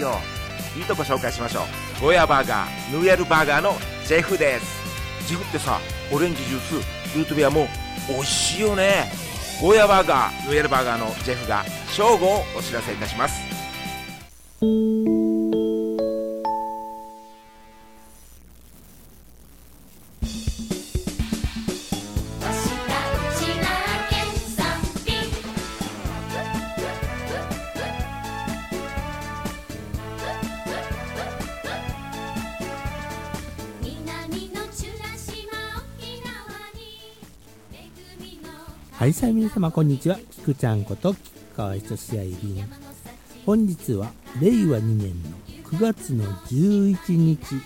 いよ。いいとこ紹介しましょう。ゴヤバーガーヌエルバーガーのジェフです。ジェフってさオレンジジュースルートビアも美味しいよね。ゴーヤバーガーヌエルバーガーのジェフが正午をお知らせいたします。いさあ皆様こんにちは。きくちゃんこと菊川ひとしあいりん。本日は令和2年の9月の11日。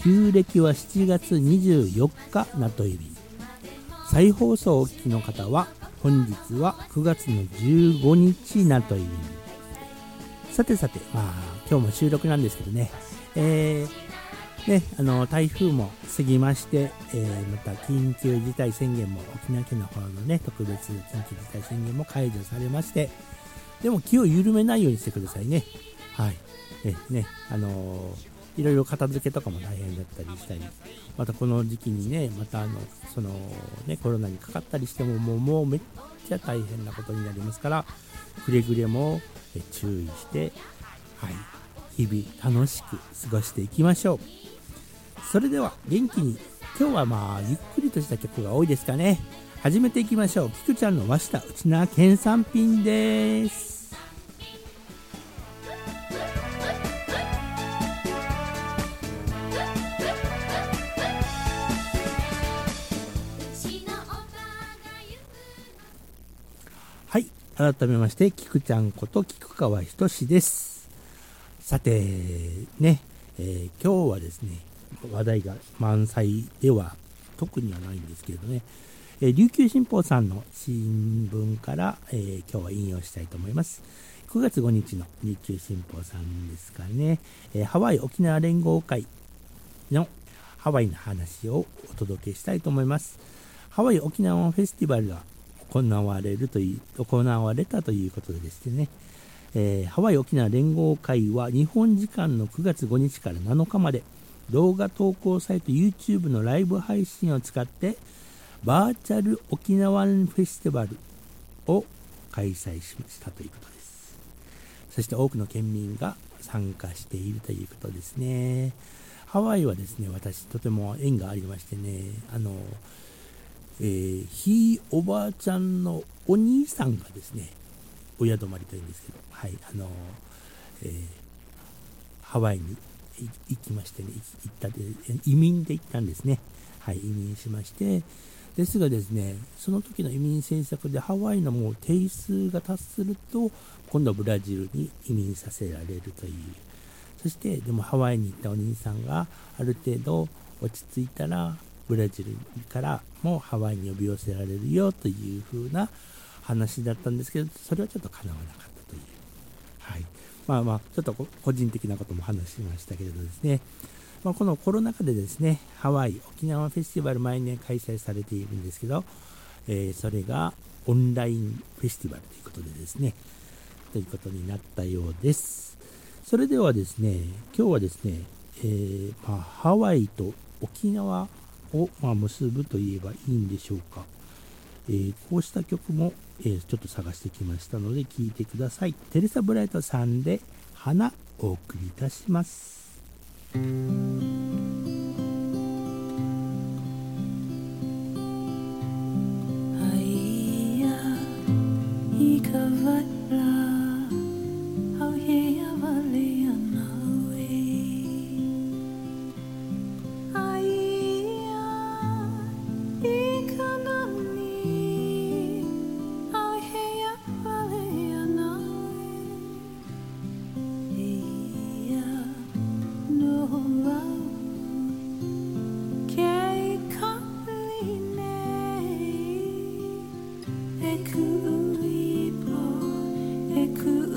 旧暦は7月24日なといび再放送をお聞きの方は本日は9月の15日なといびさてさてまあ今日も収録なんですけどね。えーね、あの台風も過ぎまして、えー、また緊急事態宣言も沖縄県の方のね特別緊急事態宣言も解除されましてでも気を緩めないようにしてくださいね。はい。ねねあのー、いろいろ片付けとかも大変だったりしたりまたこの時期にねまたあのそのねコロナにかかったりしてももうもうめっちゃ大変なことになりますからくれぐれも注意してはい。日々楽しく過ごしていきましょう。それでは元気に。今日はまあゆっくりとした曲が多いですかね。始めていきましょう。キクちゃんの和下内縄県産品です。はい。改めましてキクちゃんこと菊川仁です。さてね、えー、今日はですね話題が満載では特にはないんですけれどね、えー、琉球新報さんの新聞から、えー、今日は引用したいと思います。9月5日の琉球新報さんですかね、えー、ハワイ沖縄連合会のハワイの話をお届けしたいと思います。ハワイ沖縄フェスティバルが行われるという、行われたということでですね、えー、ハワイ沖縄連合会は日本時間の9月5日から7日まで、動画投稿サイト YouTube のライブ配信を使ってバーチャル沖縄フェスティバルを開催しましたということです。そして多くの県民が参加しているということですね。ハワイはですね私とても縁がありましてねあのえー、ひいおばあちゃんのお兄さんがですね親泊まりというんですけどはいあのえー、ハワイに行きましてね、行ったで、移民で行ったんですね。はい、移民しまして、ですがですね、その時の移民政策でハワイのもう定数が達すると、今度はブラジルに移民させられるという。そして、でもハワイに行ったお兄さんがある程度落ち着いたら、ブラジルからもハワイに呼び寄せられるよという風な話だったんですけど、それはちょっと叶わなかったという。はい。まあまあ、ちょっと個人的なことも話しましたけれどですね、まあ、このコロナ禍でですね、ハワイ、沖縄フェスティバル毎年開催されているんですけど、えー、それがオンラインフェスティバルということでですね、ということになったようです。それではですね、今日はですね、えー、まあ、ハワイと沖縄を、まあ、結ぶといえばいいんでしょうか。えー、こうした曲も、えー、ちょっと探してきましたので聴いてください。テレサ・ブライトさんで花お送りいたします。てく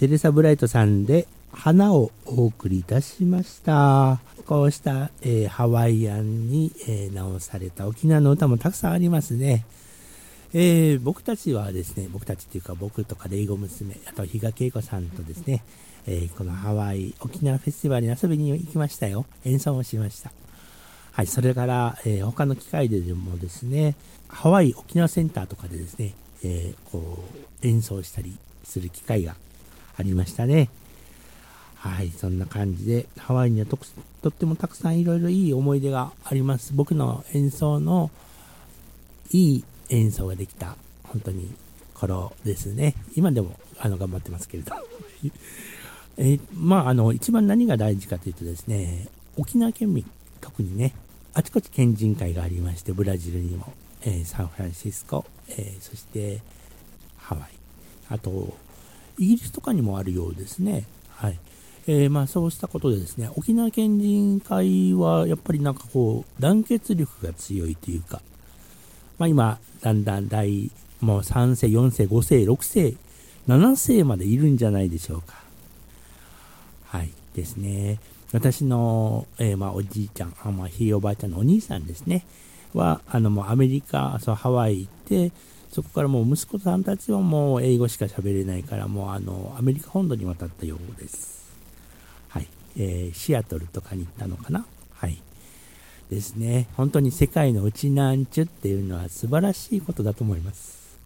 テレサ・ブライトさんで花をお送りいたしました。こうした、えーハワイアンに、えー直された沖縄の歌もたくさんありますね。えー僕たちはですね、僕たちっていうか僕とかレイゴ娘、あと比嘉恵子さんとですね、えこのハワイ沖縄フェスティバルに遊びに行きましたよ。演奏もしました。はい、それから、え他の機会でもですね、ハワイ沖縄センターとかでですね、えこう演奏したりする機会がありましたね。はい、そんな感じで、ハワイにはととってもたくさんいろいろいい思い出があります。僕の演奏のいい演奏ができた、本当に頃ですね。今でもあの頑張ってますけれど。えまあ、あの、一番何が大事かというとですね、沖縄県民、特にね、あちこち県人会がありまして、ブラジルにも、えーサンフランシスコ、えーそしてハワイ、あと、イギリスとかにもあるようですね。はい。えーまあそうしたことでですね、沖縄県人会はやっぱりなんかこう、団結力が強いというか、まあ今、だんだん第、もう3世、4世、5世、6世、7世までいるんじゃないでしょうか。はい。ですね。私の、えーまあおじいちゃん、あまあひいおばあちゃんのお兄さんですね。は、あのもうアメリカ、そうハワイ行って、そこからもう息子さんたちはもう英語しか喋れないから、もうあの、アメリカ本土に渡ったようです。はい。えーシアトルとかに行ったのかな？はい。ですね。本当に世界のうちなんちゅっていうのは素晴らしいことだと思います。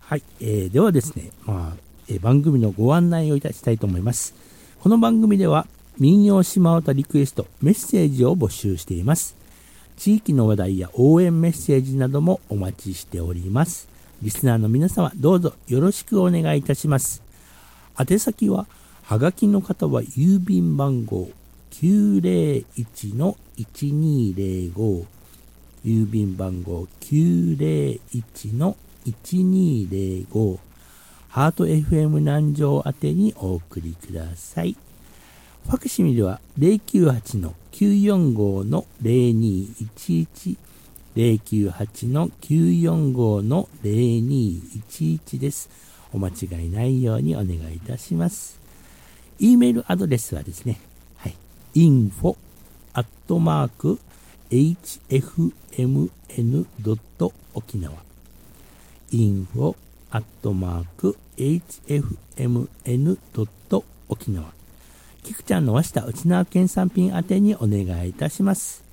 はい。えーではですね、まあ、えー番組のご案内をいたしたいと思います。この番組では民謡島唄リクエスト、メッセージを募集しています。地域の話題や応援メッセージなどもお待ちしております。リスナーの皆様、どうぞよろしくお願いいたします。宛先は、はがきの方は郵便番号901-1205郵便番号901-1205ハート FM 南城宛てにお送りください。ファクシミルは098-945の0211 098の945の0211です。お間違いないようにお願いいたします。e メールアドレスはですね、はい、info アットマーク hfmn. 沖縄 info アットマーク hfmn. キクちゃんの和下内縄県産品宛てにお願いいたします。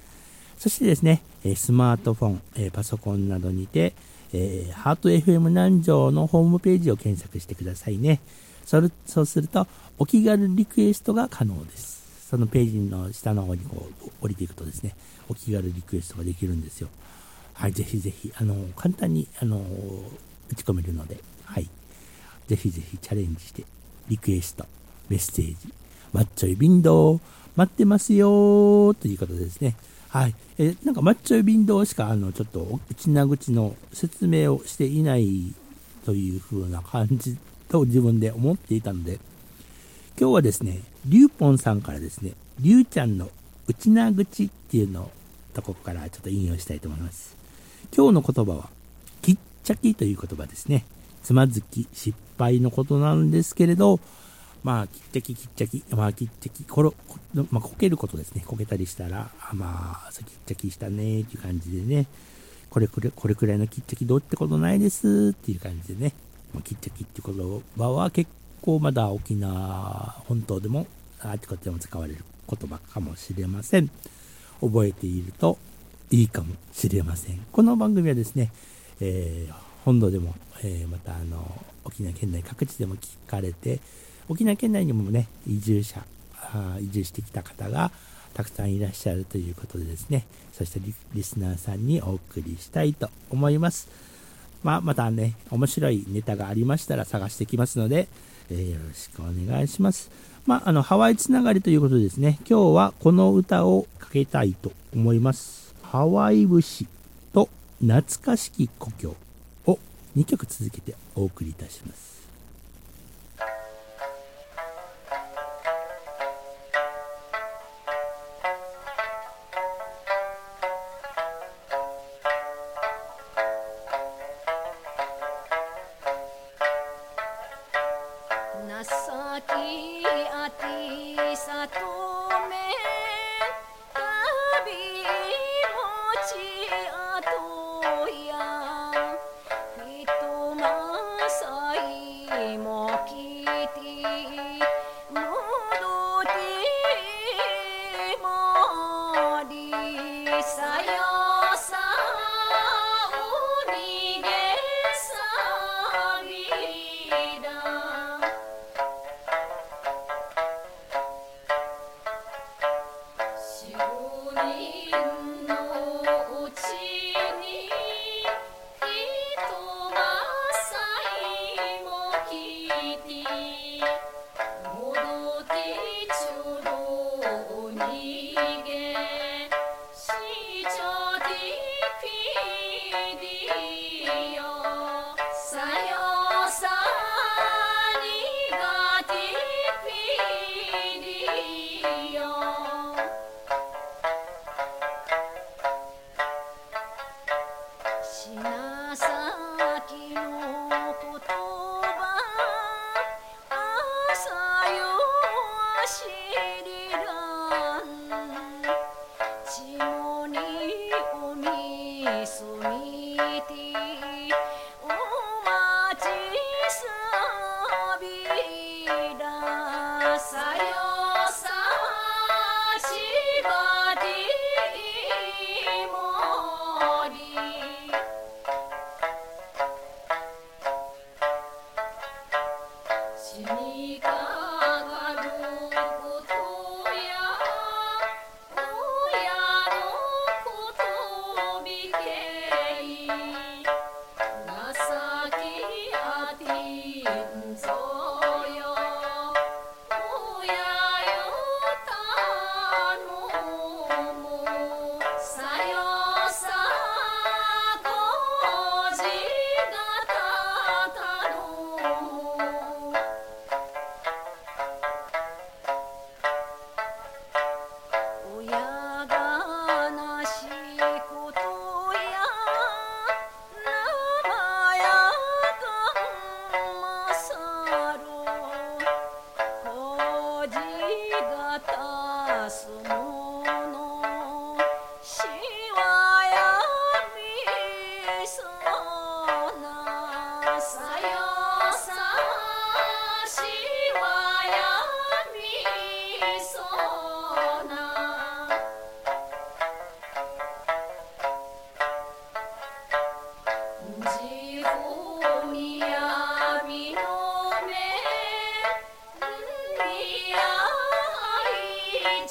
そしてですね、スマートフォン、パソコンなどにて、えーハート FM 南城のホームページを検索してくださいね。それそうすると、お気軽リクエストが可能です。そのページの下の方にこう降りていくとですね、お気軽リクエストができるんですよ。はい、ぜひぜひ、あの、簡単に、あの、打ち込めるので、はい。ぜひぜひチャレンジして、リクエスト、メッセージ、マッチョイビンド待ってますよーということですね。はい。え、なんかマッチョイビンドしか、あの、ちょっと、内な口の説明をしていないという風な感じと自分で思っていたので、今日はですね、リュウポンさんからですね、リュウちゃんの内な口っていうのとこからちょっと引用したいと思います。今日の言葉は、きっちゃきという言葉ですね。つまずき、失敗のことなんですけれど、まあ、きっちゃき、きっちゃき、まあ、きっちゃき、ころ、こまあ、こけることですね。こけたりしたら、あまあ、そうきっちゃきしたねっていう感じでね、これくらい、これくらいのきっちゃきどうってことないですっていう感じでね、まあ、きっちゃきって言葉は結構まだ沖縄本島でも、あちこちでも使われる言葉かもしれません。覚えているといいかもしれません。この番組はですね、えー本土でも、えーまたあの沖縄県内各地でも聞かれて、沖縄県内にもね、移住者、移住してきた方がたくさんいらっしゃるということでですね、そしてリスナーさんにお送りしたいと思います。まあ、またね、面白いネタがありましたら探してきますので、えーよろしくお願いします。まあ、あの、ハワイつながりということでですね、今日はこの歌をかけたいと思います。ハワイ節と懐かしき故郷を2曲続けてお送りいたします。ऐसा तू मैं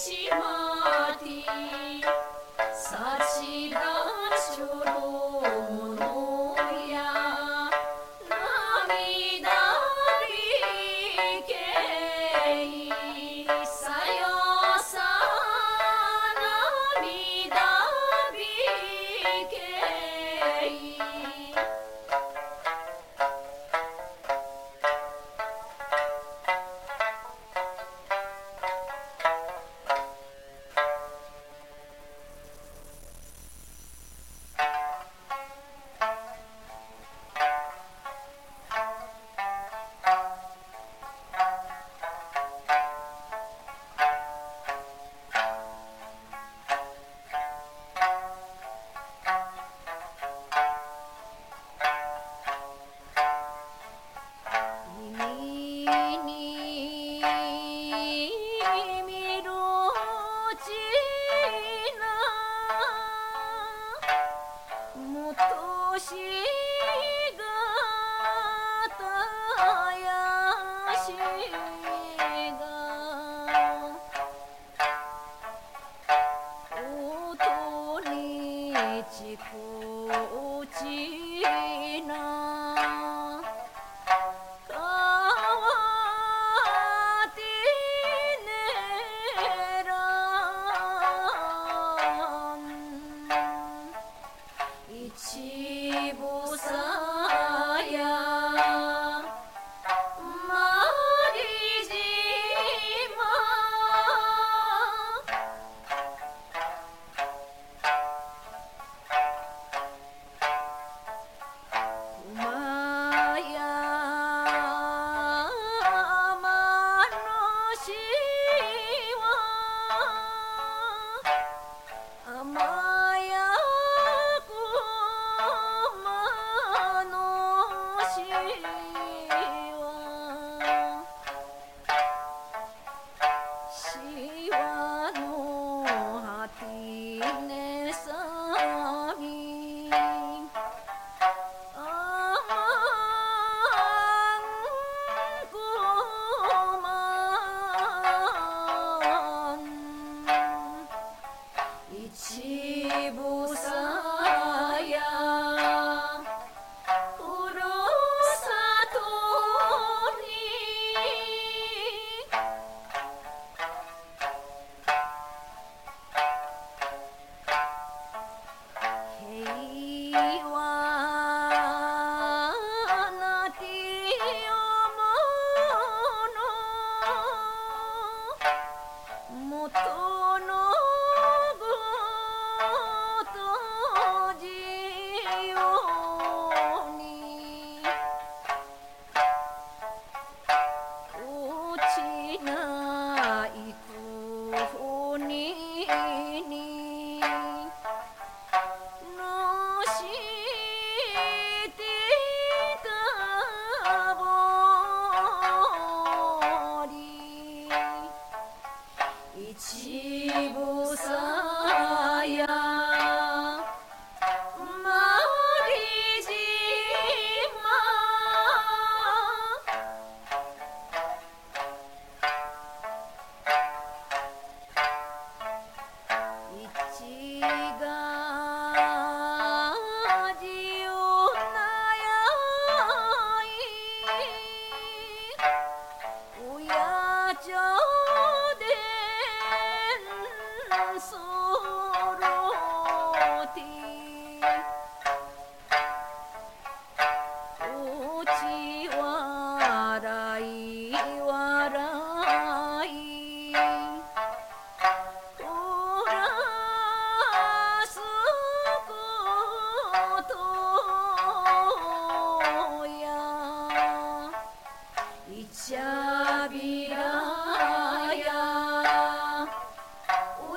Shima.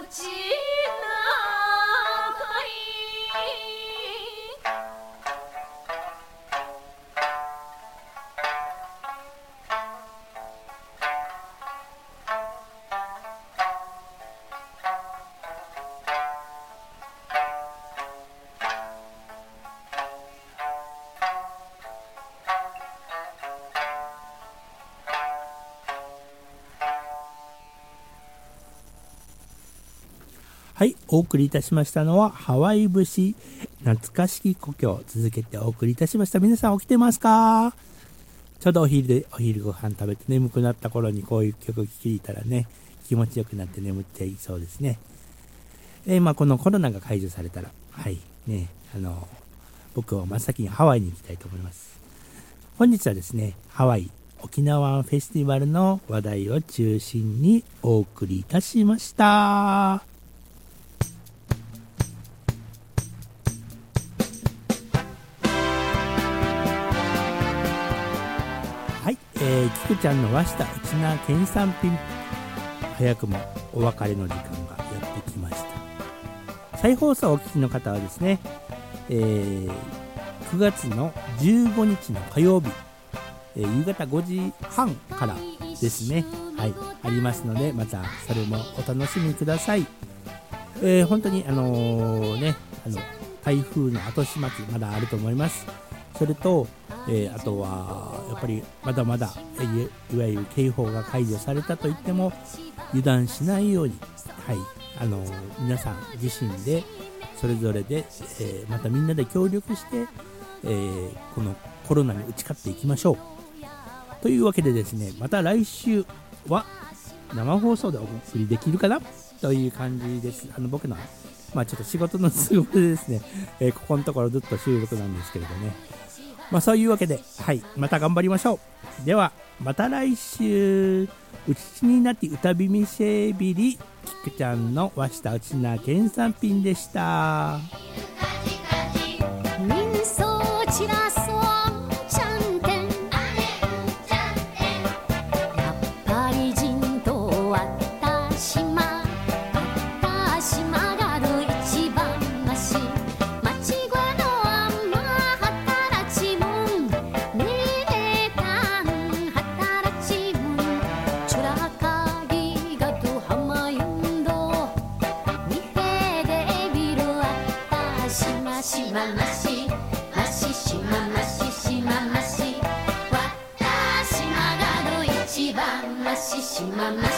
はお送りいたしましたのは、ハワイ節、懐かしき故郷、続けてお送りいたしました。皆さん起きてますか？ちょうどお昼で、お昼ご飯食べて眠くなった頃にこういう曲聴いたらね、気持ちよくなって眠っていそうですね。えー、まあ、このコロナが解除されたら、はい、ね、あの、僕は真っ先にハワイに行きたいと思います。本日はですね、ハワイ沖縄フェスティバルの話題を中心にお送りいたしました。ちゃんの和下内縄県産品早くもお別れの時間がやってきました。再放送をお聞きの方はですね、えー、9月の15日の火曜日、えー、夕方5時半からですねはいありますのでまたそれもお楽しみください、えー、本当にあの、ねあの台風の後始末まだあると思います。それとえー、あとはやっぱりまだまだいわゆる警報が解除されたといっても油断しないように、はいあの皆さん自身でそれぞれで、えー、またみんなで協力して、えー、このコロナに打ち勝っていきましょう。というわけでですねまた来週は生放送でお送りできるかな？という感じです。あの僕のまあちょっと仕事の都合でですね、えー、ここのところずっと収録なんですけれどね。まあそういうわけで、はい、また頑張りましょう。では、また来週、うちになって歌びみせびり、きくちゃんのわしたうちな原産品でした。しししまししままし。わたしまがのいちばんまししままし。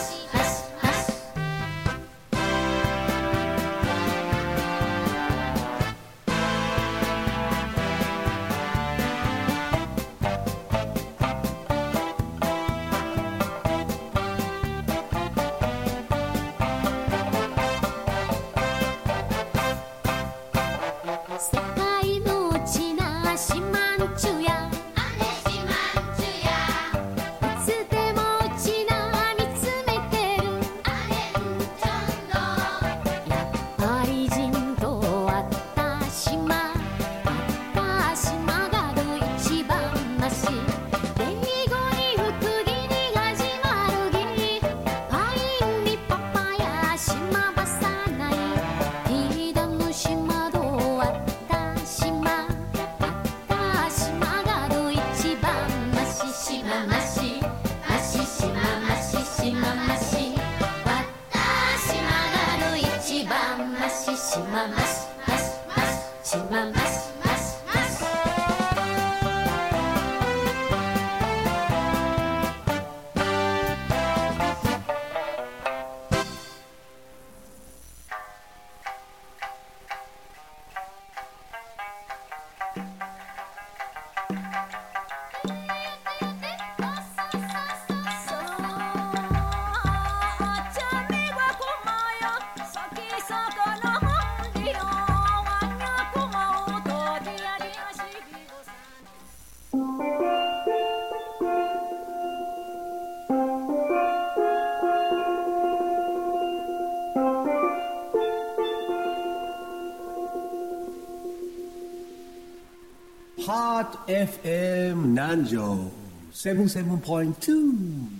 Hot FM 南城77.2